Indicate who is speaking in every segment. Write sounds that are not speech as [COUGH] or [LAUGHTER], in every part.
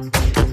Speaker 1: Thank you.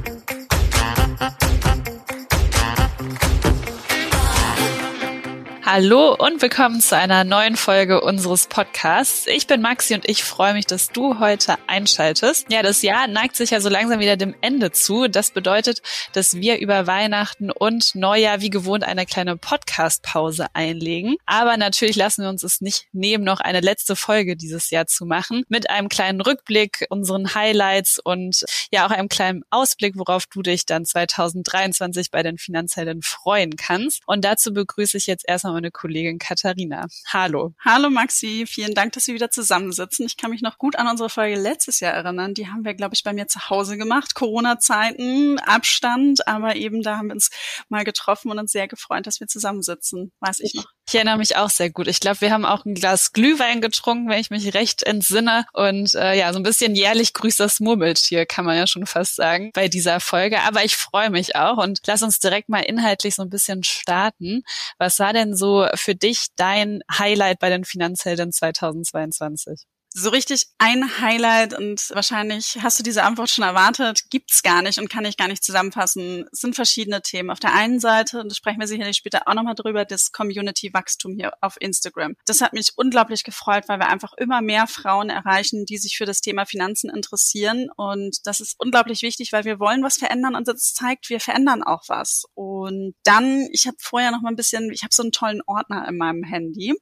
Speaker 1: Hallo und willkommen zu einer neuen Folge unseres Podcasts. Ich bin Maxi und ich freue mich, dass du heute einschaltest. Ja, das Jahr neigt sich ja so langsam wieder dem Ende zu. Das bedeutet, dass wir über Weihnachten und Neujahr wie gewohnt eine kleine Podcast-Pause einlegen. Aber natürlich lassen wir uns es nicht nehmen, noch eine letzte Folge dieses Jahr zu machen mit einem kleinen Rückblick, unseren Highlights und ja auch einem kleinen Ausblick, worauf du dich dann 2023 bei den Finanzhelden freuen kannst. Und dazu begrüße ich jetzt erstmal meine Kollegin Katharina. Hallo.
Speaker 2: Hallo Maxi, vielen Dank, dass wir wieder zusammensitzen. Ich kann mich noch gut an unsere Folge letztes Jahr erinnern. Die haben wir, glaube ich, bei mir zu Hause gemacht. Corona-Zeiten, Abstand, aber eben da haben wir uns mal getroffen und uns sehr gefreut, dass wir zusammensitzen. Weiß ich noch.
Speaker 1: Ich erinnere mich auch sehr gut. Ich glaube, wir haben auch ein Glas Glühwein getrunken, wenn ich mich recht entsinne. Und äh, ja, so ein bisschen jährlich grüßt das Murmeltier, kann man ja schon fast sagen, bei dieser Folge. Aber ich freue mich auch und lass uns direkt mal inhaltlich so ein bisschen starten. Was war denn so für dich dein Highlight bei den Finanzhelden 2022?
Speaker 2: So richtig ein Highlight und wahrscheinlich hast du diese Antwort schon erwartet, gibt's gar nicht und kann ich gar nicht zusammenfassen. Es sind verschiedene Themen. Auf der einen Seite, und das sprechen wir sicherlich später auch nochmal drüber, das Community-Wachstum hier auf Instagram. Das hat mich unglaublich gefreut, weil wir einfach immer mehr Frauen erreichen, die sich für das Thema Finanzen interessieren. Und das ist unglaublich wichtig, weil wir wollen was verändern und das zeigt, wir verändern auch was. Und dann, ich habe vorher noch mal ein bisschen, ich habe so einen tollen Ordner in meinem Handy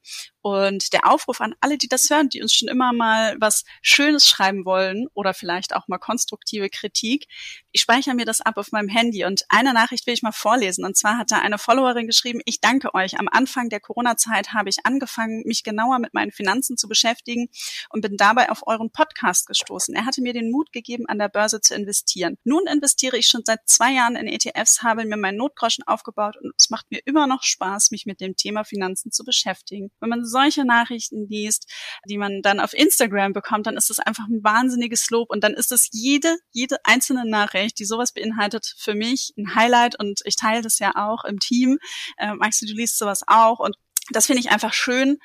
Speaker 2: und der Aufruf an alle, die das hören, die uns schon immer mal was Schönes schreiben wollen oder vielleicht auch mal konstruktive Kritik. Ich speichere mir das ab auf meinem Handy und eine Nachricht will ich mal vorlesen. Und zwar hat da eine Followerin geschrieben, ich danke euch. Am Anfang der Corona-Zeit habe ich angefangen, mich genauer mit meinen Finanzen zu beschäftigen und bin dabei auf euren Podcast gestoßen. Er hatte mir den Mut gegeben, an der Börse zu investieren. Nun investiere ich schon seit zwei Jahren in ETFs, habe mir meinen Notgroschen aufgebaut und es macht mir immer noch Spaß, mich mit dem Thema Finanzen zu beschäftigen. Wenn man solche Nachrichten liest, die man dann auf Instagram bekommt, dann ist das einfach ein wahnsinniges Lob und dann ist es jede, jede einzelne Nachricht, die sowas beinhaltet, für mich ein Highlight und ich teile das ja auch im Team. Äh, Maxi, du liest sowas auch und das finde ich einfach schön.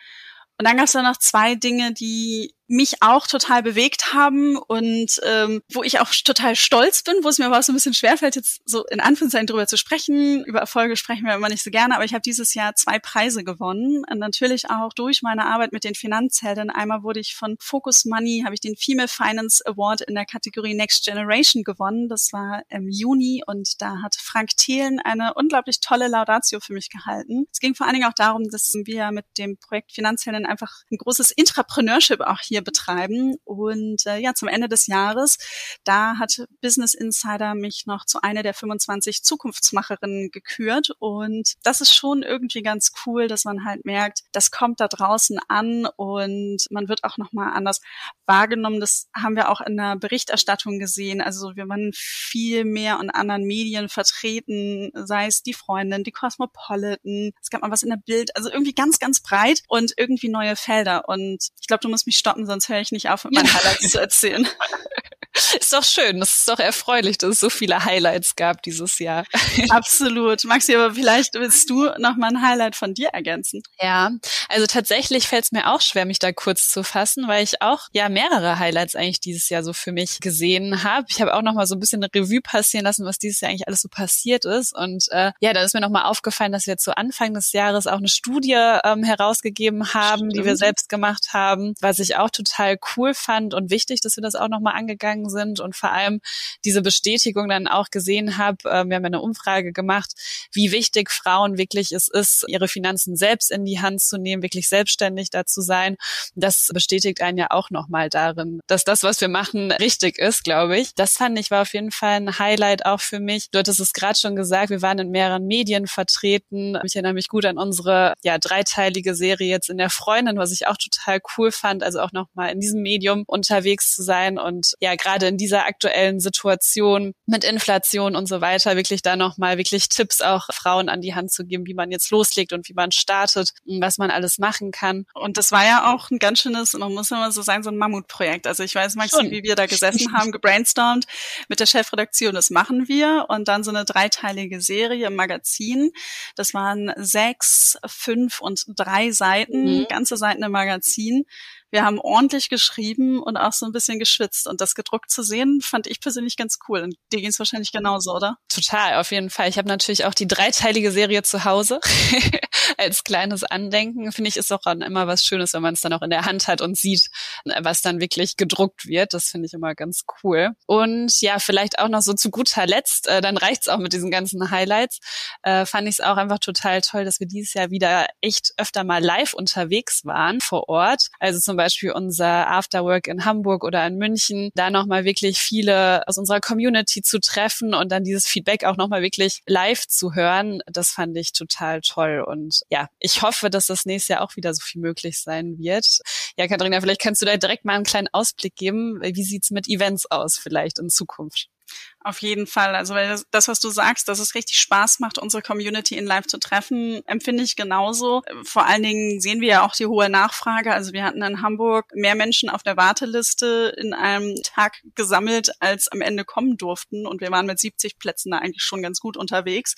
Speaker 2: Und dann gab es da noch zwei Dinge, die mich auch total bewegt haben und ähm, wo ich auch total stolz bin, wo es mir aber auch so ein bisschen schwerfällt, jetzt so in Anführungszeichen drüber zu sprechen. Über Erfolge sprechen wir immer nicht so gerne, aber ich habe dieses Jahr zwei Preise gewonnen. Und natürlich auch durch meine Arbeit mit den Finanzhelden. Einmal wurde ich von Focus Money, habe ich den Female Finance Award in der Kategorie Next Generation gewonnen. Das war im Juni und da hat Frank Thelen eine unglaublich tolle Laudatio für mich gehalten. Es ging vor allen Dingen auch darum, dass wir mit dem Projekt Finanzhelden einfach ein großes Intrapreneurship auch hier hier betreiben. Und äh, ja, zum Ende des Jahres, da hat Business Insider mich noch zu einer der 25 Zukunftsmacherinnen gekürt. Und das ist schon irgendwie ganz cool, dass man halt merkt, das kommt da draußen an und man wird auch nochmal anders wahrgenommen. Das haben wir auch in der Berichterstattung gesehen. Also wir waren viel mehr in anderen Medien vertreten, sei es die Freundin, die Cosmopolitan, es gab mal was in der Bild, also irgendwie ganz, ganz breit und irgendwie neue Felder. Und ich glaube, du musst mich stoppen, sonst höre ich nicht auf, mit meinen Highlights zu erzählen. [LAUGHS] [LAUGHS]
Speaker 1: Ist doch schön. Das ist doch erfreulich, dass es so viele Highlights gab dieses Jahr. [LAUGHS]
Speaker 2: Absolut. Maxi, aber vielleicht willst du noch mal ein Highlight von dir ergänzen.
Speaker 1: Ja, also tatsächlich fällt es mir auch schwer, mich da kurz zu fassen, weil ich auch ja mehrere Highlights eigentlich dieses Jahr so für mich gesehen habe. Ich habe auch noch mal so ein bisschen eine Revue passieren lassen, was dieses Jahr eigentlich alles so passiert ist. Und äh, ja, da ist mir noch mal aufgefallen, dass wir zu Anfang des Jahres auch eine Studie ähm, herausgegeben haben, Stimmt. die wir selbst gemacht haben, was ich auch total cool fand und wichtig, dass wir das auch noch mal angegangen sind und vor allem diese Bestätigung dann auch gesehen habe. Äh, wir haben eine Umfrage gemacht, wie wichtig Frauen wirklich es ist, ihre Finanzen selbst in die Hand zu nehmen, wirklich selbstständig dazu sein. Das bestätigt einen ja auch nochmal darin, dass das, was wir machen, richtig ist, glaube ich. Das fand ich war auf jeden Fall ein Highlight auch für mich. Du hattest es gerade schon gesagt, wir waren in mehreren Medien vertreten. Ich erinnere mich gut an unsere ja dreiteilige Serie jetzt in der Freundin, was ich auch total cool fand, also auch nochmal in diesem Medium unterwegs zu sein und ja, gerade in dieser aktuellen Situation mit Inflation und so weiter wirklich da nochmal wirklich Tipps auch Frauen an die Hand zu geben, wie man jetzt loslegt und wie man startet, was man alles machen kann.
Speaker 2: Und das war ja auch ein ganz schönes, man muss immer so sagen, so ein Mammutprojekt. Also ich weiß, Maxi, wie wir da gesessen [LAUGHS] haben, gebrainstormt mit der Chefredaktion, das machen wir und dann so eine dreiteilige Serie im Magazin. Das waren sechs, fünf und drei Seiten, mhm. ganze Seiten im Magazin Wir haben ordentlich geschrieben und auch so ein bisschen geschwitzt. Und das gedruckt zu sehen, fand ich persönlich ganz cool. Und dir ging es wahrscheinlich genauso, oder?
Speaker 1: Total, auf jeden Fall. Ich habe natürlich auch die dreiteilige Serie zu Hause [LAUGHS] als kleines Andenken. Finde ich, ist auch immer was Schönes, wenn man es dann auch in der Hand hat und sieht, was dann wirklich gedruckt wird. Das finde ich immer ganz cool. Und ja, vielleicht auch noch so zu guter Letzt, äh, dann reicht's auch mit diesen ganzen Highlights. Äh, fand ich es auch einfach total toll, dass wir dieses Jahr wieder echt öfter mal live unterwegs waren vor Ort. Also zum Beispiel unser Afterwork in Hamburg oder in München, da nochmal wirklich viele aus unserer Community zu treffen und dann dieses Feedback auch nochmal wirklich live zu hören. Das fand ich total toll. Und ja, ich hoffe, dass das nächstes Jahr auch wieder so viel möglich sein wird. Ja, Katharina, vielleicht kannst du da direkt mal einen kleinen Ausblick geben. Wie sieht's mit Events aus vielleicht in Zukunft?
Speaker 2: Auf jeden Fall. Also weil das, was du sagst, dass es richtig Spaß macht, unsere Community in Live zu treffen, empfinde ich genauso. Vor allen Dingen sehen wir ja auch die hohe Nachfrage. Also wir hatten in Hamburg mehr Menschen auf der Warteliste in einem Tag gesammelt, als am Ende kommen durften. Und wir waren mit 70 Plätzen da eigentlich schon ganz gut unterwegs.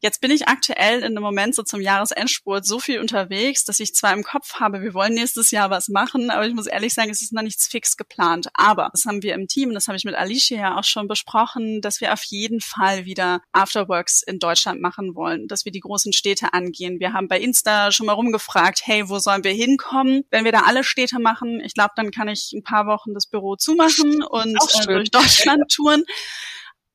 Speaker 2: Jetzt bin ich aktuell in einem Moment so zum Jahresendspurt so viel unterwegs, dass ich zwar im Kopf habe, wir wollen nächstes Jahr was machen, aber ich muss ehrlich sagen, es ist noch nichts fix geplant. Aber das haben wir im Team, das habe ich mit Alicia ja auch schon besprochen, dass wir auf jeden Fall wieder Afterworks in Deutschland machen wollen, dass wir die großen Städte angehen. Wir haben bei Insta schon mal rumgefragt, hey, wo sollen wir hinkommen? Wenn wir da alle Städte machen, ich glaube, dann kann ich ein paar Wochen das Büro zumachen und äh, durch Deutschland touren.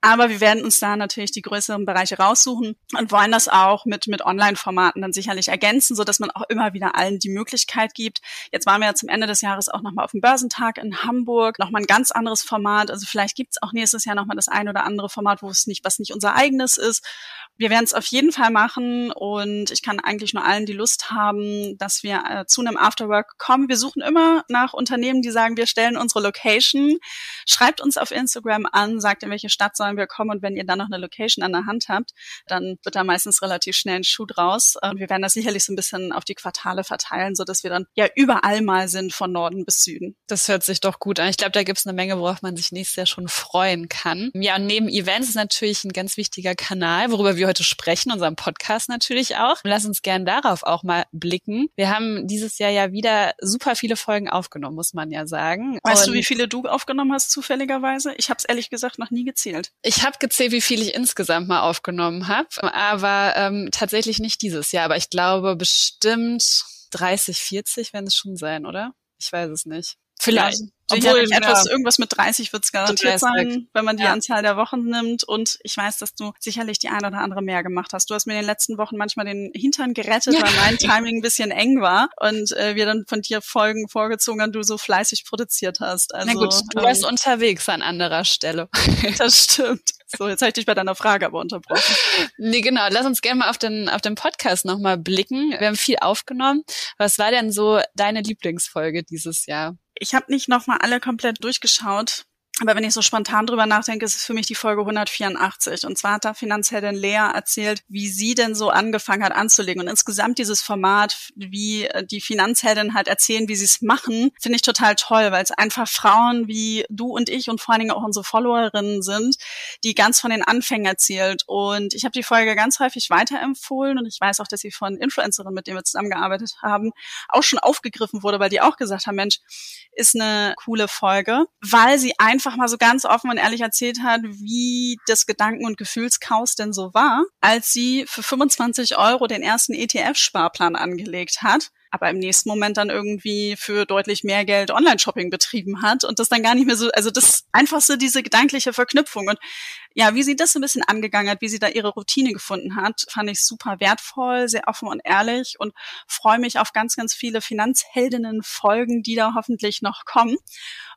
Speaker 2: Aber wir werden uns da natürlich die größeren Bereiche raussuchen und wollen das auch mit, mit Online-Formaten dann sicherlich ergänzen, so dass man auch immer wieder allen die Möglichkeit gibt. Jetzt waren wir ja zum Ende des Jahres auch nochmal auf dem Börsentag in Hamburg, nochmal ein ganz anderes Format. Also vielleicht gibt es auch nächstes Jahr nochmal das ein oder andere Format, wo es nicht, was nicht unser eigenes ist. Wir werden es auf jeden Fall machen und ich kann eigentlich nur allen, die Lust haben, dass wir äh, zu einem Afterwork kommen. Wir suchen immer nach Unternehmen, die sagen, wir stellen unsere Location. Schreibt uns auf Instagram an, sagt, in welche Stadt sollen wir kommen und wenn ihr dann noch eine Location an der Hand habt, dann wird da meistens relativ schnell ein Schuh draus. Und wir werden das sicherlich so ein bisschen auf die Quartale verteilen, so dass wir dann ja überall mal sind, von Norden bis Süden.
Speaker 1: Das hört sich doch gut an. Ich glaube, da gibt es eine Menge, worauf man sich nächstes Jahr schon freuen kann. Ja, und neben Events ist natürlich ein ganz wichtiger Kanal, worüber wir wir heute sprechen, unserem Podcast natürlich auch. Lass uns gern darauf auch mal blicken. Wir haben dieses Jahr ja wieder super viele Folgen aufgenommen, muss man ja sagen.
Speaker 2: Weißt Und du, wie viele du aufgenommen hast zufälligerweise? Ich habe es ehrlich gesagt noch nie gezählt.
Speaker 1: Ich habe gezählt, wie viel ich insgesamt mal aufgenommen habe, aber ähm, tatsächlich nicht dieses Jahr. Aber ich glaube bestimmt 30, 40 werden es schon sein, oder? Ich weiß es nicht.
Speaker 2: Vielleicht. Ja, obwohl ja, etwas, irgendwas mit 30 wird es garantiert sein, wenn man die ja. Anzahl der Wochen nimmt. Und ich weiß, dass du sicherlich die ein oder andere mehr gemacht hast. Du hast mir in den letzten Wochen manchmal den Hintern gerettet, weil mein [LAUGHS] Timing ein bisschen eng war und äh, wir dann von dir Folgen vorgezogen haben, du so fleißig produziert hast.
Speaker 1: Also, Na gut, du ähm, warst unterwegs an anderer Stelle. [LAUGHS]
Speaker 2: das stimmt. So, jetzt habe ich dich bei deiner Frage aber unterbrochen.
Speaker 1: Nee, genau. Lass uns gerne mal auf den, auf den Podcast nochmal blicken. Wir haben viel aufgenommen. Was war denn so deine Lieblingsfolge dieses Jahr?
Speaker 2: Ich habe nicht nochmal alle komplett durchgeschaut. Aber wenn ich so spontan drüber nachdenke, ist es für mich die Folge 184. Und zwar hat da Finanzheldin Lea erzählt, wie sie denn so angefangen hat anzulegen. Und insgesamt dieses Format, wie äh, die Finanzheldin halt erzählen, wie sie es machen, finde ich total toll, weil es einfach Frauen wie du und ich und vor allen Dingen auch unsere Followerinnen sind, die ganz von den Anfängen erzählt. Und ich habe die Folge ganz häufig weiterempfohlen und ich weiß auch, dass sie von Influencerinnen, mit denen wir zusammengearbeitet haben, auch schon aufgegriffen wurde, weil die auch gesagt haben, Mensch, ist eine coole Folge, weil sie einfach mal so ganz offen und ehrlich erzählt hat, wie das Gedanken- und Gefühlschaos denn so war, als sie für 25 Euro den ersten ETF-Sparplan angelegt hat aber im nächsten Moment dann irgendwie für deutlich mehr Geld Online-Shopping betrieben hat und das dann gar nicht mehr so, also das einfach so diese gedankliche Verknüpfung und ja, wie sie das so ein bisschen angegangen hat, wie sie da ihre Routine gefunden hat, fand ich super wertvoll, sehr offen und ehrlich und freue mich auf ganz, ganz viele Finanzheldinnen-Folgen, die da hoffentlich noch kommen.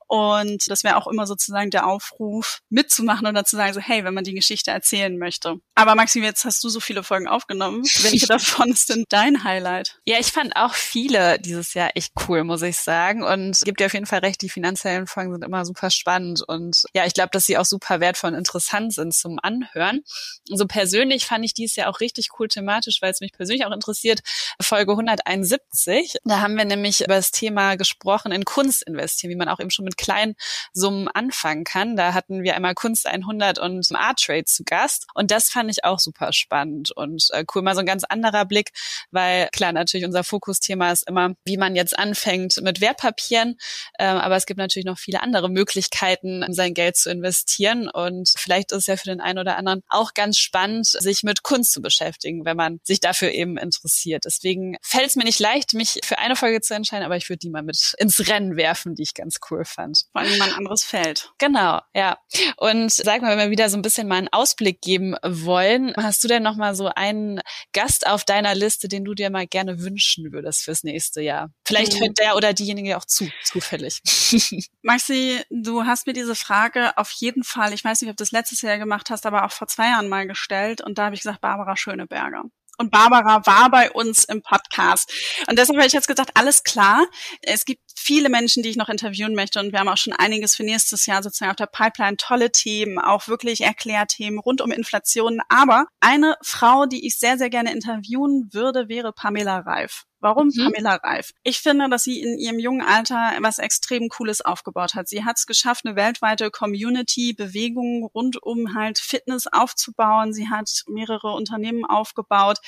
Speaker 2: Und das wäre auch immer sozusagen der Aufruf, mitzumachen oder zu sagen, so, hey, wenn man die Geschichte erzählen möchte. Aber Maxim, jetzt hast du so viele Folgen aufgenommen. Welche davon ist denn dein Highlight?
Speaker 1: Ja, ich fand auch viele dieses Jahr echt cool, muss ich sagen. Und gibt dir auf jeden Fall recht, die finanziellen Folgen sind immer super spannend. Und ja, ich glaube, dass sie auch super wertvoll und interessant sind zum Anhören. Und so persönlich fand ich dies ja auch richtig cool thematisch, weil es mich persönlich auch interessiert. Folge 171. Da haben wir nämlich über das Thema gesprochen, in Kunst investieren, wie man auch eben schon mit kleinen Summen anfangen kann. Da hatten wir einmal Kunst 100 und Art Trade zu Gast und das fand ich auch super spannend und äh, cool. Mal so ein ganz anderer Blick, weil klar, natürlich unser Fokusthema ist immer, wie man jetzt anfängt mit Wertpapieren, äh, aber es gibt natürlich noch viele andere Möglichkeiten, sein Geld zu investieren und vielleicht ist es ja für den einen oder anderen auch ganz spannend, sich mit Kunst zu beschäftigen, wenn man sich dafür eben interessiert. Deswegen fällt es mir nicht leicht, mich für eine Folge zu entscheiden, aber ich würde die mal mit ins Rennen werfen, die ich ganz cool fand.
Speaker 2: Vor allem mal ein anderes Feld.
Speaker 1: Genau, ja. Und sag mal, wenn wir wieder so ein bisschen mal einen Ausblick geben wollen, hast du denn noch mal so einen Gast auf deiner Liste, den du dir mal gerne wünschen würdest fürs nächste Jahr? Vielleicht mhm. hört der oder diejenige auch zu, zufällig. [LAUGHS]
Speaker 2: Maxi, du hast mir diese Frage auf jeden Fall, ich weiß nicht, ob du das letztes Jahr gemacht hast, aber auch vor zwei Jahren mal gestellt und da habe ich gesagt, Barbara Schöneberger und Barbara war bei uns im Podcast. Und deshalb habe ich jetzt gesagt, alles klar. Es gibt viele Menschen, die ich noch interviewen möchte und wir haben auch schon einiges für nächstes Jahr sozusagen auf der Pipeline. Tolle Themen, auch wirklich Erklärthemen rund um Inflation. Aber eine Frau, die ich sehr, sehr gerne interviewen würde, wäre Pamela Reif. Warum mhm. Pamela Reif? Ich finde, dass sie in ihrem jungen Alter was extrem Cooles aufgebaut hat. Sie hat es geschafft, eine weltweite Community, Bewegung rund um halt Fitness aufzubauen. Sie hat mehrere Unternehmen aufgebaut.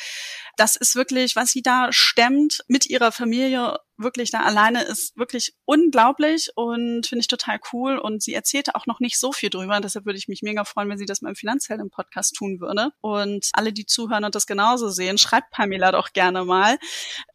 Speaker 2: Das ist wirklich, was sie da stemmt mit ihrer Familie wirklich da alleine ist wirklich unglaublich und finde ich total cool. Und sie erzählte auch noch nicht so viel drüber. Deshalb würde ich mich mega freuen, wenn sie das mal im Finanzhelden-Podcast tun würde. Und alle, die zuhören und das genauso sehen, schreibt Pamela doch gerne mal.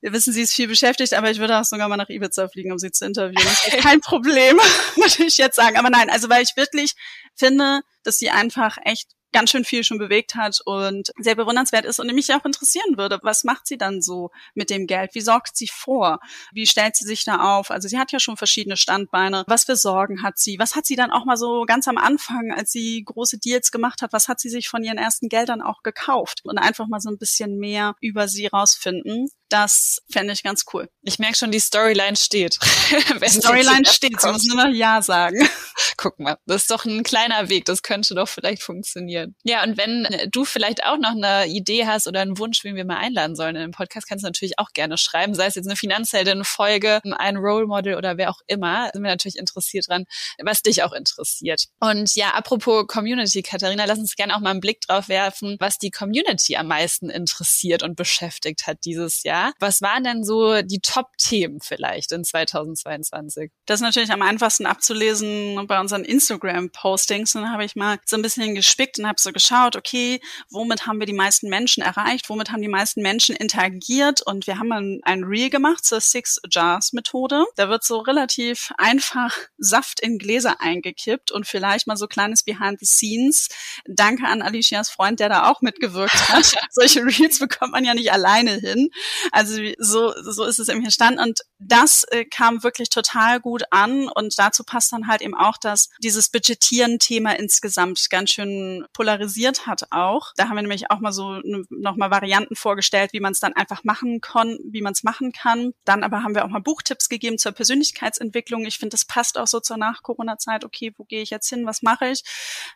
Speaker 2: Wir wissen, sie ist viel beschäftigt, aber ich würde auch sogar mal nach Ibiza fliegen, um sie zu interviewen. [LAUGHS] Kein Problem, [LAUGHS] würde ich jetzt sagen. Aber nein, also weil ich wirklich finde, dass sie einfach echt ganz schön viel schon bewegt hat und sehr bewundernswert ist und mich auch interessieren würde, was macht sie dann so mit dem Geld? Wie sorgt sie vor? Wie stellt sie sich da auf? Also sie hat ja schon verschiedene Standbeine. Was für Sorgen hat sie? Was hat sie dann auch mal so ganz am Anfang, als sie große Deals gemacht hat, was hat sie sich von ihren ersten Geldern auch gekauft? Und einfach mal so ein bisschen mehr über sie rausfinden. Das fände ich ganz cool.
Speaker 1: Ich merke schon, die Storyline steht. [LAUGHS]
Speaker 2: die Storyline steht, sie muss nur noch Ja sagen. [LAUGHS]
Speaker 1: Guck mal, das ist doch ein kleiner Weg, das könnte doch vielleicht funktionieren. Ja, und wenn du vielleicht auch noch eine Idee hast oder einen Wunsch, wen wir mal einladen sollen in den Podcast, kannst du natürlich auch gerne schreiben, sei es jetzt eine Finanzheldin-Folge, ein Role Model oder wer auch immer. Sind wir natürlich interessiert dran, was dich auch interessiert. Und ja, apropos Community, Katharina, lass uns gerne auch mal einen Blick drauf werfen, was die Community am meisten interessiert und beschäftigt hat dieses Jahr. Was waren denn so die Top-Themen vielleicht in 2022?
Speaker 2: Das ist natürlich am einfachsten abzulesen bei unseren Instagram-Postings. Und dann habe ich mal so ein bisschen gespickt und habe so geschaut, okay, womit haben wir die meisten Menschen erreicht? Womit haben die meisten Menschen interagiert? Und wir haben ein, ein Reel gemacht zur Six Jars Methode. Da wird so relativ einfach Saft in Gläser eingekippt und vielleicht mal so kleines Behind the Scenes. Danke an Alicias Freund, der da auch mitgewirkt hat. [LAUGHS] Solche Reels bekommt man ja nicht alleine hin. Also so, so ist es im Stand. Und das äh, kam wirklich total gut an. Und dazu passt dann halt eben auch, dass dieses Budgetieren-Thema insgesamt ganz schön polarisiert hat auch. Da haben wir nämlich auch mal so nochmal Varianten vorgestellt, wie man es dann einfach machen kann, wie man es machen kann. Dann aber haben wir auch mal Buchtipps gegeben zur Persönlichkeitsentwicklung. Ich finde, das passt auch so zur Nach-Corona-Zeit. Okay, wo gehe ich jetzt hin? Was mache ich?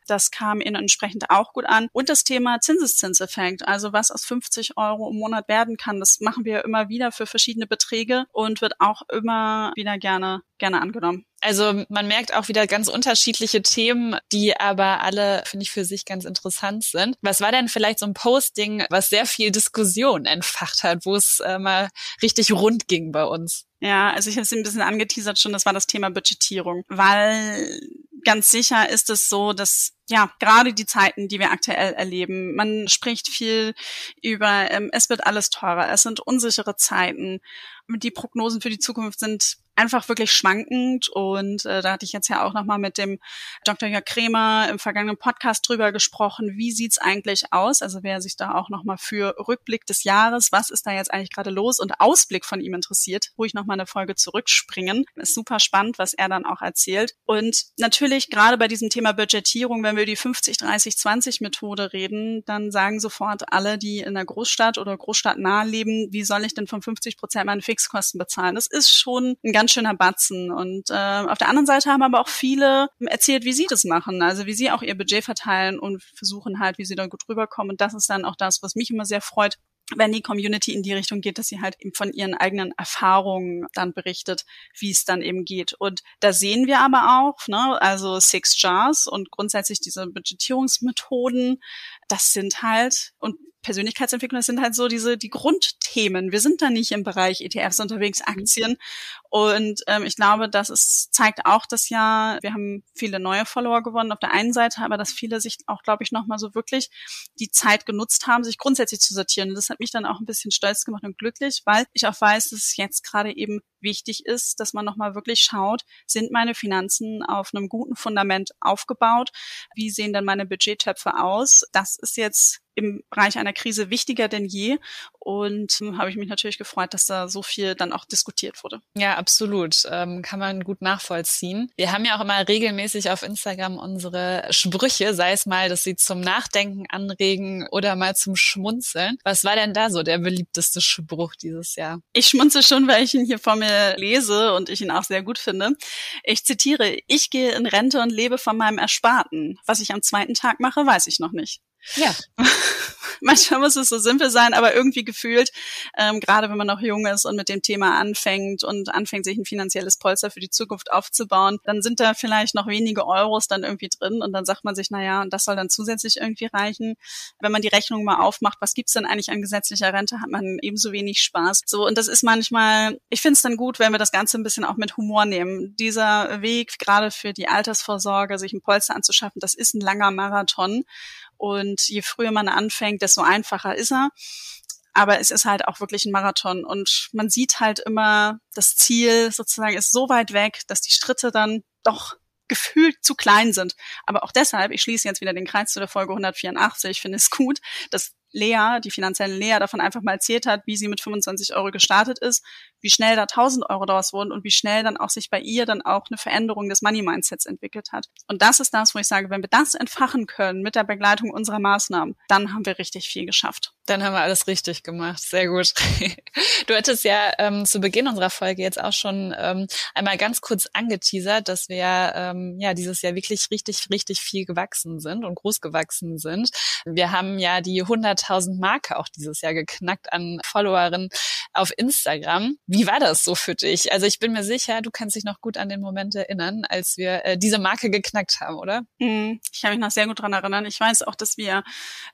Speaker 2: Das kam ihnen entsprechend auch gut an. Und das Thema Zinseszinseffekt, also was aus 50 Euro im Monat werden kann, das machen wir immer wieder für verschiedene Beträge und wird auch immer wieder gerne, gerne angenommen.
Speaker 1: Also man merkt auch wieder ganz unterschiedliche Themen, die aber alle, finde ich, für sich ganz interessant sind. Was war denn vielleicht so ein Posting, was sehr viel Diskussion entfacht hat, wo es äh, mal richtig rund ging bei uns?
Speaker 2: Ja, also ich habe es ein bisschen angeteasert schon, das war das Thema Budgetierung, weil ganz sicher ist es so, dass ja, gerade die Zeiten, die wir aktuell erleben, man spricht viel über, ähm, es wird alles teurer, es sind unsichere Zeiten. Die Prognosen für die Zukunft sind einfach wirklich schwankend und äh, da hatte ich jetzt ja auch nochmal mit dem Dr. Jörg Kremer im vergangenen Podcast drüber gesprochen, wie sieht's eigentlich aus? Also wer sich da auch nochmal für Rückblick des Jahres, was ist da jetzt eigentlich gerade los und Ausblick von ihm interessiert, wo ich nochmal eine Folge zurückspringen. Ist super spannend, was er dann auch erzählt. Und natürlich gerade bei diesem Thema Budgetierung, wenn wir die 50, 30, 20 Methode reden, dann sagen sofort alle, die in der Großstadt oder Großstadt nahe leben, wie soll ich denn von 50 Prozent meine Fixkosten bezahlen? Das ist schon ein ganz schöner Batzen. Und äh, auf der anderen Seite haben aber auch viele erzählt, wie sie das machen, also wie sie auch ihr Budget verteilen und versuchen halt, wie sie da gut rüberkommen. Und das ist dann auch das, was mich immer sehr freut, wenn die Community in die Richtung geht, dass sie halt eben von ihren eigenen Erfahrungen dann berichtet, wie es dann eben geht. Und da sehen wir aber auch, ne, also Six Jars und grundsätzlich diese Budgetierungsmethoden, das sind halt, und Persönlichkeitsentwicklung, das sind halt so diese die Grundthemen. Wir sind da nicht im Bereich ETFs unterwegs, mhm. Aktien. Und ähm, ich glaube, das ist, zeigt auch das Jahr, wir haben viele neue Follower gewonnen auf der einen Seite, aber dass viele sich auch, glaube ich, nochmal so wirklich die Zeit genutzt haben, sich grundsätzlich zu sortieren. Und das hat mich dann auch ein bisschen stolz gemacht und glücklich, weil ich auch weiß, dass es jetzt gerade eben wichtig ist, dass man nochmal wirklich schaut, sind meine Finanzen auf einem guten Fundament aufgebaut? Wie sehen denn meine Budgettöpfe aus? Das ist jetzt im Bereich einer Krise wichtiger denn je. Und hm, habe ich mich natürlich gefreut, dass da so viel dann auch diskutiert wurde.
Speaker 1: Ja, absolut. Ähm, kann man gut nachvollziehen. Wir haben ja auch immer regelmäßig auf Instagram unsere Sprüche, sei es mal, dass sie zum Nachdenken anregen oder mal zum Schmunzeln. Was war denn da so der beliebteste Spruch dieses Jahr?
Speaker 2: Ich schmunze schon, weil ich ihn hier vor mir lese und ich ihn auch sehr gut finde. Ich zitiere, ich gehe in Rente und lebe von meinem Ersparten. Was ich am zweiten Tag mache, weiß ich noch nicht.
Speaker 1: Ja. [LAUGHS]
Speaker 2: Manchmal muss es so simpel sein, aber irgendwie gefühlt, ähm, gerade wenn man noch jung ist und mit dem Thema anfängt und anfängt, sich ein finanzielles Polster für die Zukunft aufzubauen, dann sind da vielleicht noch wenige Euros dann irgendwie drin und dann sagt man sich, na ja, und das soll dann zusätzlich irgendwie reichen. Wenn man die Rechnung mal aufmacht, was gibt's denn eigentlich an gesetzlicher Rente, hat man ebenso wenig Spaß. So, und das ist manchmal, ich finde es dann gut, wenn wir das Ganze ein bisschen auch mit Humor nehmen. Dieser Weg, gerade für die Altersvorsorge, sich ein Polster anzuschaffen, das ist ein langer Marathon. Und je früher man anfängt, desto einfacher ist er. Aber es ist halt auch wirklich ein Marathon und man sieht halt immer, das Ziel sozusagen ist so weit weg, dass die Schritte dann doch gefühlt zu klein sind. Aber auch deshalb, ich schließe jetzt wieder den Kreis zu der Folge 184, ich finde es gut, dass Lea, die finanzielle Lea, davon einfach mal erzählt hat, wie sie mit 25 Euro gestartet ist, wie schnell da 1000 Euro daraus wurden und wie schnell dann auch sich bei ihr dann auch eine Veränderung des Money-Mindsets entwickelt hat. Und das ist das, wo ich sage, wenn wir das entfachen können mit der Begleitung unserer Maßnahmen, dann haben wir richtig viel geschafft.
Speaker 1: Dann haben wir alles richtig gemacht. Sehr gut. [LAUGHS] Du hattest ja ähm, zu Beginn unserer Folge jetzt auch schon ähm, einmal ganz kurz angeteasert, dass wir ähm, ja dieses Jahr wirklich richtig, richtig viel gewachsen sind und groß gewachsen sind. Wir haben ja die 100.000 Marke auch dieses Jahr geknackt an Followerinnen auf Instagram. Wie war das so für dich? Also ich bin mir sicher, du kannst dich noch gut an den Moment erinnern, als wir äh, diese Marke geknackt haben, oder?
Speaker 2: Mhm. Ich kann mich noch sehr gut dran erinnern. Ich weiß auch, dass wir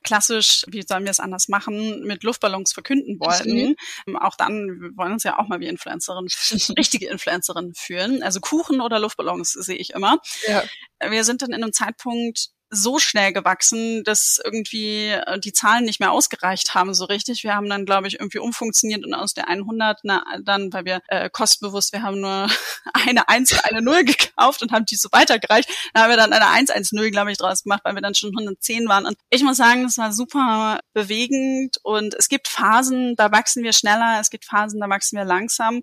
Speaker 2: klassisch, wie sollen wir es anders machen, mit Luftballons verkünden wollten. Mhm. Auch dann, wir wollen uns ja auch mal wie Influencerin, [LAUGHS] richtige Influencerin fühlen. Also Kuchen oder Luftballons sehe ich immer. Ja. Wir sind dann in einem Zeitpunkt so schnell gewachsen, dass irgendwie äh, die Zahlen nicht mehr ausgereicht haben so richtig. Wir haben dann, glaube ich, irgendwie umfunktioniert und aus der 100 na, dann, weil wir äh, kostenbewusst, wir haben nur [LAUGHS] eine 1 und eine 0 gekauft und haben die so weitergereicht. Da haben wir dann eine 110, glaube ich, draus gemacht, weil wir dann schon 110 waren. Und ich muss sagen, das war super bewegend und es gibt Phasen, da wachsen wir schneller, es gibt Phasen, da wachsen wir langsam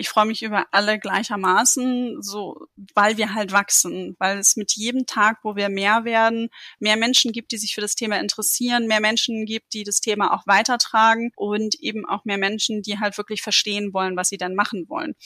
Speaker 2: ich freue mich über alle gleichermaßen, so, weil wir halt wachsen, weil es mit jedem Tag, wo wir mehr werden, mehr Menschen gibt, die sich für das Thema interessieren, mehr Menschen gibt, die das Thema auch weitertragen und eben auch mehr Menschen, die halt wirklich verstehen wollen, was sie dann machen wollen.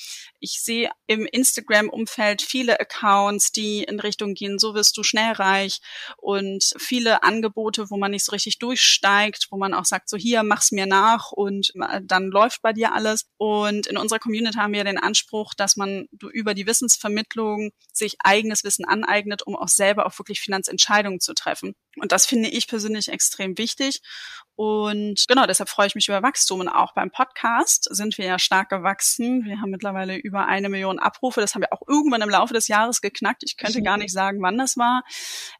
Speaker 2: Ich sehe im Instagram-Umfeld viele Accounts, die in Richtung gehen, so wirst du schnell reich und viele Angebote, wo man nicht so richtig durchsteigt, wo man auch sagt, so hier, mach's mir nach und äh, dann läuft bei dir alles. Und in unserer Community haben wir den Anspruch, dass man über die Wissensvermittlung sich eigenes Wissen aneignet, um auch selber auch wirklich Finanzentscheidungen zu treffen. Und das finde ich persönlich extrem wichtig. Und genau, deshalb freue ich mich über Wachstum. Und auch beim Podcast sind wir ja stark gewachsen. Wir haben mittlerweile über eine Million Abrufe. Das haben wir auch irgendwann im Laufe des Jahres geknackt. Ich könnte gar [LAUGHS] nicht sagen, wann das war.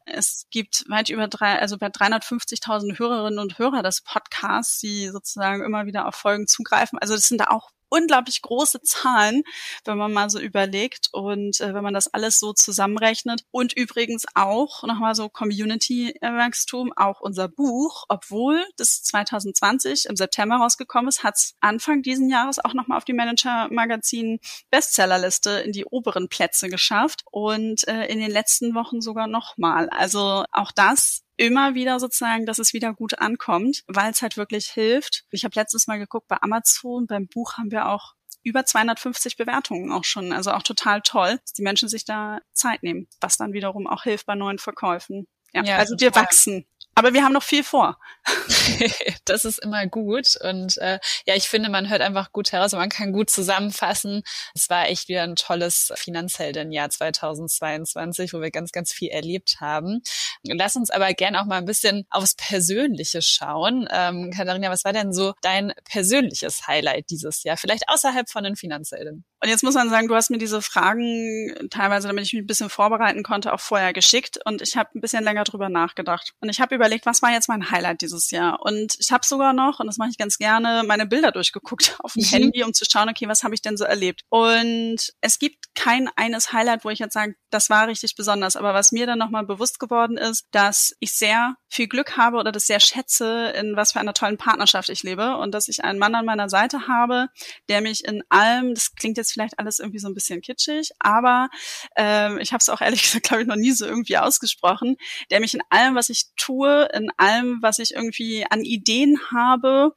Speaker 2: Es gibt weit über drei, also bei 350.000 Hörerinnen und Hörer des Podcasts, die sozusagen immer wieder auf Folgen zugreifen. Also das sind da auch unglaublich große Zahlen, wenn man mal so überlegt und äh, wenn man das alles so zusammenrechnet. Und übrigens auch nochmal so Community-Wachstum, auch unser Buch, obwohl das 2020 im September rausgekommen ist, hat es Anfang diesen Jahres auch nochmal auf die Manager-Magazin Bestsellerliste in die oberen Plätze geschafft und äh, in den letzten Wochen sogar nochmal. Also auch das immer wieder sozusagen, dass es wieder gut ankommt, weil es halt wirklich hilft. Ich habe letztes Mal geguckt bei Amazon, beim Buch haben wir auch über 250 Bewertungen auch schon. Also auch total toll, dass die Menschen sich da Zeit nehmen, was dann wiederum auch hilft bei neuen Verkäufen. Ja, ja also wir wachsen. Aber wir haben noch viel vor. [LAUGHS]
Speaker 1: das ist immer gut. Und äh, ja, ich finde, man hört einfach gut heraus und man kann gut zusammenfassen. Es war echt wieder ein tolles Finanzheldenjahr 2022, wo wir ganz, ganz viel erlebt haben. Lass uns aber gern auch mal ein bisschen aufs Persönliche schauen. Ähm, Katharina, was war denn so dein persönliches Highlight dieses Jahr? Vielleicht außerhalb von den Finanzhelden.
Speaker 2: Und jetzt muss man sagen, du hast mir diese Fragen teilweise, damit ich mich ein bisschen vorbereiten konnte, auch vorher geschickt und ich habe ein bisschen länger drüber nachgedacht. Und ich habe überlegt, was war jetzt mein Highlight dieses Jahr? Und ich habe sogar noch, und das mache ich ganz gerne, meine Bilder durchgeguckt [LAUGHS] auf dem mhm. Handy, um zu schauen, okay, was habe ich denn so erlebt? Und es gibt kein eines Highlight, wo ich jetzt sage, das war richtig besonders. Aber was mir dann nochmal bewusst geworden ist, dass ich sehr viel Glück habe oder das sehr schätze, in was für einer tollen Partnerschaft ich lebe und dass ich einen Mann an meiner Seite habe, der mich in allem, das klingt jetzt vielleicht alles irgendwie so ein bisschen kitschig, aber ähm, ich habe es auch ehrlich [LAUGHS] gesagt, glaube ich, noch nie so irgendwie ausgesprochen, der mich in allem, was ich tue, in allem, was ich irgendwie an Ideen habe,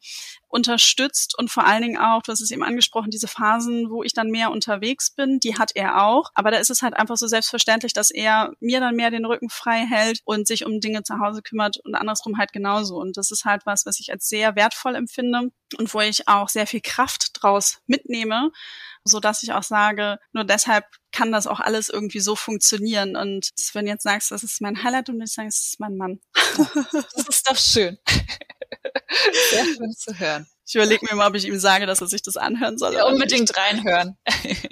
Speaker 2: unterstützt und vor allen Dingen auch, du hast es eben angesprochen, diese Phasen, wo ich dann mehr unterwegs bin, die hat er auch. Aber da ist es halt einfach so selbstverständlich, dass er mir dann mehr den Rücken frei hält und sich um Dinge zu Hause kümmert und andersrum halt genauso. Und das ist halt was, was ich als sehr wertvoll empfinde und wo ich auch sehr viel Kraft draus mitnehme, so dass ich auch sage, nur deshalb kann das auch alles irgendwie so funktionieren. Und wenn du jetzt sagst, das ist mein Highlight und ich sage, es ist mein Mann.
Speaker 1: Das ist doch schön. Sehr schön zu hören.
Speaker 2: Ich überlege mir mal, ob ich ihm sage, dass er sich das anhören soll.
Speaker 1: Ja, unbedingt reinhören [LAUGHS]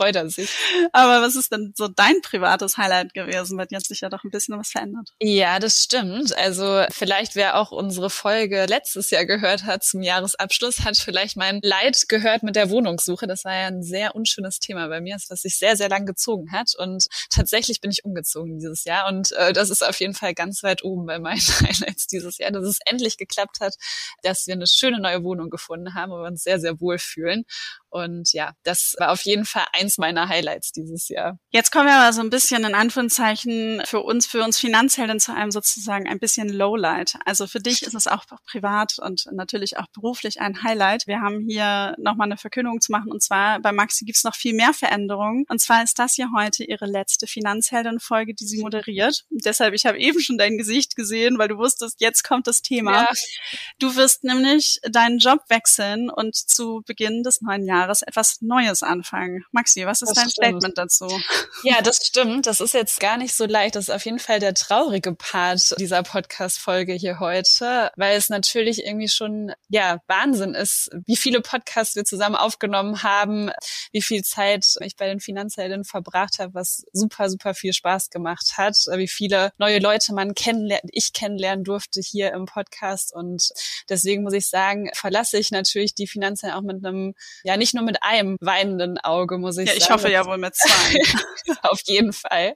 Speaker 1: freut er sich.
Speaker 2: Aber was ist denn so dein privates Highlight gewesen? Weil jetzt sich ja doch ein bisschen was verändert.
Speaker 1: Ja, das stimmt. Also vielleicht wer auch unsere Folge letztes Jahr gehört hat zum Jahresabschluss, hat vielleicht mein Leid gehört mit der Wohnungssuche. Das war ja ein sehr unschönes Thema bei mir, was sich sehr, sehr lang gezogen hat. Und tatsächlich bin ich umgezogen dieses Jahr. Und äh, das ist auf jeden Fall ganz weit oben bei meinen [LAUGHS] Highlights dieses Jahr, dass es endlich geklappt hat, dass wir eine schöne neue Wohnung gefunden haben, wo wir uns sehr, sehr wohl fühlen. Und ja, das war auf jeden Fall eins meiner Highlights dieses Jahr.
Speaker 2: Jetzt kommen wir aber so ein bisschen in Anführungszeichen für uns, für uns Finanzhelden zu einem sozusagen ein bisschen Lowlight. Also für dich ist es auch privat und natürlich auch beruflich ein Highlight. Wir haben hier nochmal eine Verkündung zu machen und zwar bei Maxi gibt's noch viel mehr Veränderungen. Und zwar ist das hier heute ihre letzte Finanzhelden-Folge, die sie moderiert. Und deshalb, ich habe eben schon dein Gesicht gesehen, weil du wusstest, jetzt kommt das Thema. Ja. Du wirst nämlich deinen Job wechseln und zu Beginn des neuen Jahres etwas Neues anfangen. Maxi, was ist das dein stimmt. Statement dazu?
Speaker 1: Ja, das stimmt. Das ist jetzt gar nicht so leicht. Das ist auf jeden Fall der traurige Part dieser Podcast-Folge hier heute, weil es natürlich irgendwie schon, ja, Wahnsinn ist, wie viele Podcasts wir zusammen aufgenommen haben, wie viel Zeit ich bei den Finanzheldinnen verbracht habe, was super, super viel Spaß gemacht hat, wie viele neue Leute man kennenlernen, ich kennenlernen durfte hier im Podcast und deswegen muss ich sagen, verlasse ich natürlich die Finanzhelden auch mit einem, ja, nicht nicht nur mit einem weinenden Auge, muss ich
Speaker 2: ja. Ich hoffe ja wohl mit zwei. [LAUGHS]
Speaker 1: Auf jeden Fall.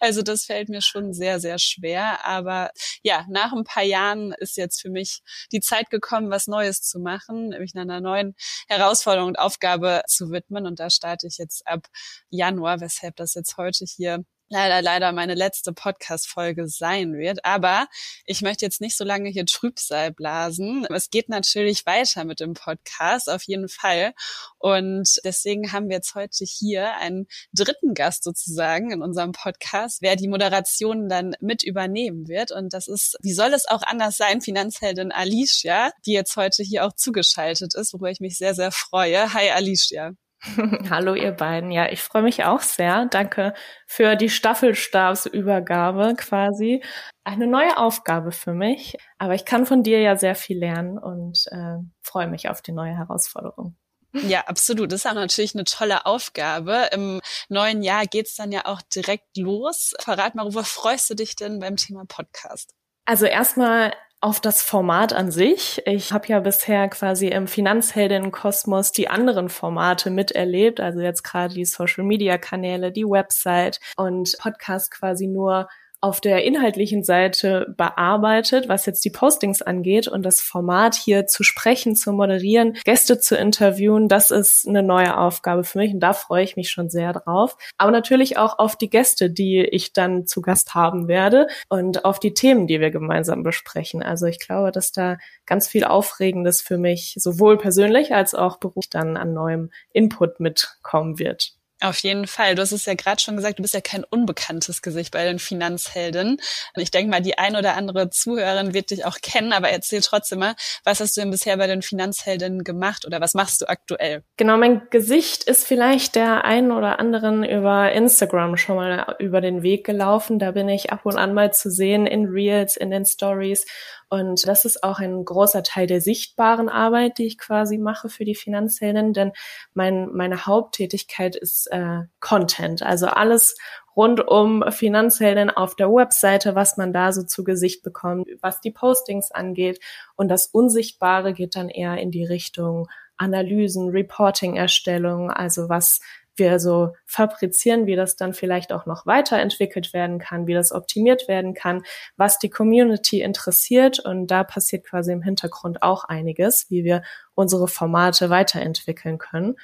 Speaker 1: Also das fällt mir schon sehr, sehr schwer. Aber ja, nach ein paar Jahren ist jetzt für mich die Zeit gekommen, was Neues zu machen, mich einer neuen Herausforderung und Aufgabe zu widmen. Und da starte ich jetzt ab Januar, weshalb das jetzt heute hier leider, leider meine letzte Podcast-Folge sein wird. Aber ich möchte jetzt nicht so lange hier Trübsal blasen. Es geht natürlich weiter mit dem Podcast, auf jeden Fall. Und deswegen haben wir jetzt heute hier einen dritten Gast sozusagen in unserem Podcast, wer die Moderation dann mit übernehmen wird. Und das ist, wie soll es auch anders sein, Finanzheldin Alicia, die jetzt heute hier auch zugeschaltet ist, worüber ich mich sehr, sehr freue. Hi Alicia. [LAUGHS]
Speaker 3: Hallo ihr beiden. Ja, ich freue mich auch sehr. Danke für die Staffelstabsübergabe quasi. Eine neue Aufgabe für mich. Aber ich kann von dir ja sehr viel lernen und äh, freue mich auf die neue Herausforderung.
Speaker 1: Ja, absolut. Das ist auch natürlich eine tolle Aufgabe. Im neuen Jahr geht's dann ja auch direkt los. Verrat mal, worüber freust du dich denn beim Thema Podcast?
Speaker 3: Also erstmal auf das Format an sich. Ich habe ja bisher quasi im Finanzheldenkosmos die anderen Formate miterlebt, also jetzt gerade die Social-Media-Kanäle, die Website und Podcast quasi nur auf der inhaltlichen Seite bearbeitet, was jetzt die Postings angeht und das Format hier zu sprechen, zu moderieren, Gäste zu interviewen, das ist eine neue Aufgabe für mich und da freue ich mich schon sehr drauf. Aber natürlich auch auf die Gäste, die ich dann zu Gast haben werde und auf die Themen, die wir gemeinsam besprechen. Also ich glaube, dass da ganz viel Aufregendes für mich sowohl persönlich als auch beruflich dann an neuem Input mitkommen wird.
Speaker 1: Auf jeden Fall. Du hast es ja gerade schon gesagt, du bist ja kein unbekanntes Gesicht bei den Finanzhelden. Ich denke mal, die ein oder andere Zuhörerin wird dich auch kennen, aber erzähl trotzdem mal, was hast du denn bisher bei den Finanzhelden gemacht oder was machst du aktuell?
Speaker 3: Genau, mein Gesicht ist vielleicht der einen oder anderen über Instagram schon mal über den Weg gelaufen. Da bin ich ab und an mal zu sehen in Reels, in den Stories und das ist auch ein großer Teil der sichtbaren Arbeit, die ich quasi mache für die Finanzhelden, denn mein, meine Haupttätigkeit ist äh, Content, also alles rund um Finanzhelden auf der Webseite, was man da so zu Gesicht bekommt, was die Postings angeht. Und das Unsichtbare geht dann eher in die Richtung Analysen, Reporting-Erstellung, also was wir so fabrizieren, wie das dann vielleicht auch noch weiterentwickelt werden kann, wie das optimiert werden kann, was die Community interessiert. Und da passiert quasi im Hintergrund auch einiges, wie wir unsere Formate weiterentwickeln können.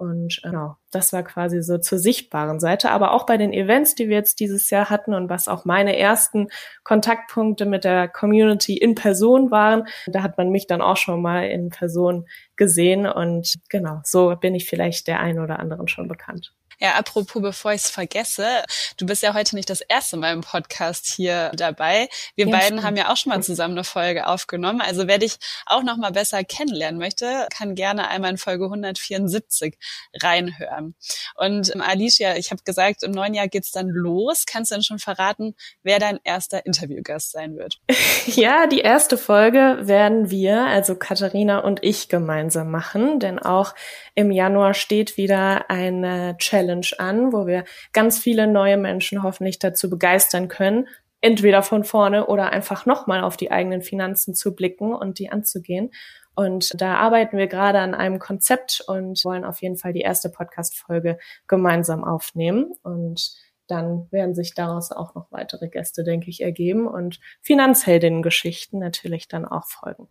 Speaker 3: Und genau, das war quasi so zur sichtbaren Seite. Aber auch bei den Events, die wir jetzt dieses Jahr hatten und was auch meine ersten Kontaktpunkte mit der Community in Person waren, da hat man mich dann auch schon mal in Person gesehen. Und genau, so bin ich vielleicht der einen oder anderen schon bekannt.
Speaker 1: Ja, apropos, bevor ich es vergesse, du bist ja heute nicht das erste Mal im Podcast hier dabei. Wir ja, beiden stimmt. haben ja auch schon mal zusammen eine Folge aufgenommen. Also wer dich auch noch mal besser kennenlernen möchte, kann gerne einmal in Folge 174 reinhören. Und ähm, Alicia, ich habe gesagt, im neuen Jahr geht's dann los. Kannst du denn schon verraten, wer dein erster Interviewgast sein wird? [LAUGHS]
Speaker 3: Ja, die erste Folge werden wir, also Katharina und ich gemeinsam machen, denn auch im Januar steht wieder eine Challenge Challenge an, wo wir ganz viele neue Menschen hoffentlich dazu begeistern können, entweder von vorne oder einfach nochmal auf die eigenen Finanzen zu blicken und die anzugehen. Und da arbeiten wir gerade an einem Konzept und wollen auf jeden Fall die erste Podcast-Folge gemeinsam aufnehmen. Und dann werden sich daraus auch noch weitere Gäste, denke ich, ergeben und Finanzheldinnen-Geschichten natürlich dann auch folgen.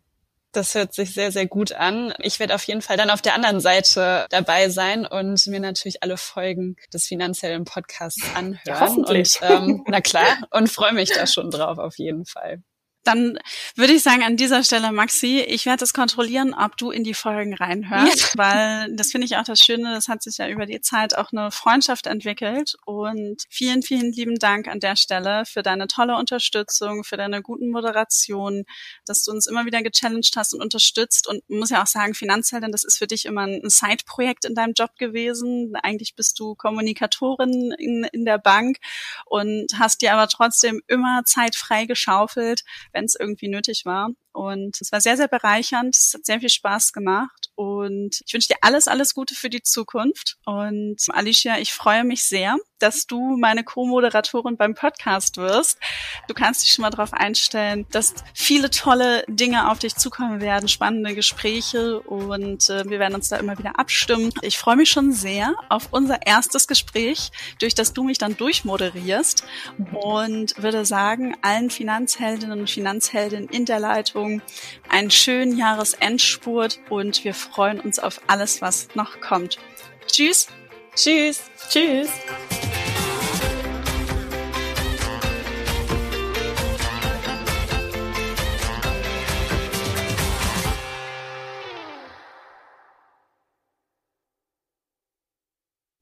Speaker 1: Das hört sich sehr, sehr gut an. Ich werde auf jeden Fall dann auf der anderen Seite dabei sein und mir natürlich alle Folgen des finanziellen Podcasts anhören. Ja,
Speaker 3: hoffentlich.
Speaker 1: Und, ähm, na klar, und freue mich da schon drauf auf jeden Fall.
Speaker 2: Dann würde ich sagen, an dieser Stelle, Maxi, ich werde es kontrollieren, ob du in die Folgen reinhörst, ja. weil das finde ich auch das Schöne, das hat sich ja über die Zeit auch eine Freundschaft entwickelt. Und vielen, vielen lieben Dank an der Stelle für deine tolle Unterstützung, für deine guten Moderationen, dass du uns immer wieder gechallenged hast und unterstützt. Und muss ja auch sagen, Finanzheldin, das ist für dich immer ein Side-Projekt in deinem Job gewesen. Eigentlich bist du Kommunikatorin in, in der Bank und hast dir aber trotzdem immer Zeit frei geschaufelt, wenn es irgendwie nötig war. Und es war sehr, sehr bereichernd. Es hat sehr viel Spaß gemacht. Und ich wünsche dir alles, alles Gute für die Zukunft. Und Alicia, ich freue mich sehr, dass du meine Co-Moderatorin beim Podcast wirst. Du kannst dich schon mal darauf einstellen, dass viele tolle Dinge auf dich zukommen werden, spannende Gespräche und äh, wir werden uns da immer wieder abstimmen. Ich freue mich schon sehr auf unser erstes Gespräch, durch das du mich dann durchmoderierst und würde sagen, allen Finanzheldinnen und Finanzheldinnen in der Leitung einen schönen Jahresendspurt und wir freuen uns auf alles, was noch kommt. Tschüss.
Speaker 1: Tschüss.
Speaker 3: Tschüss.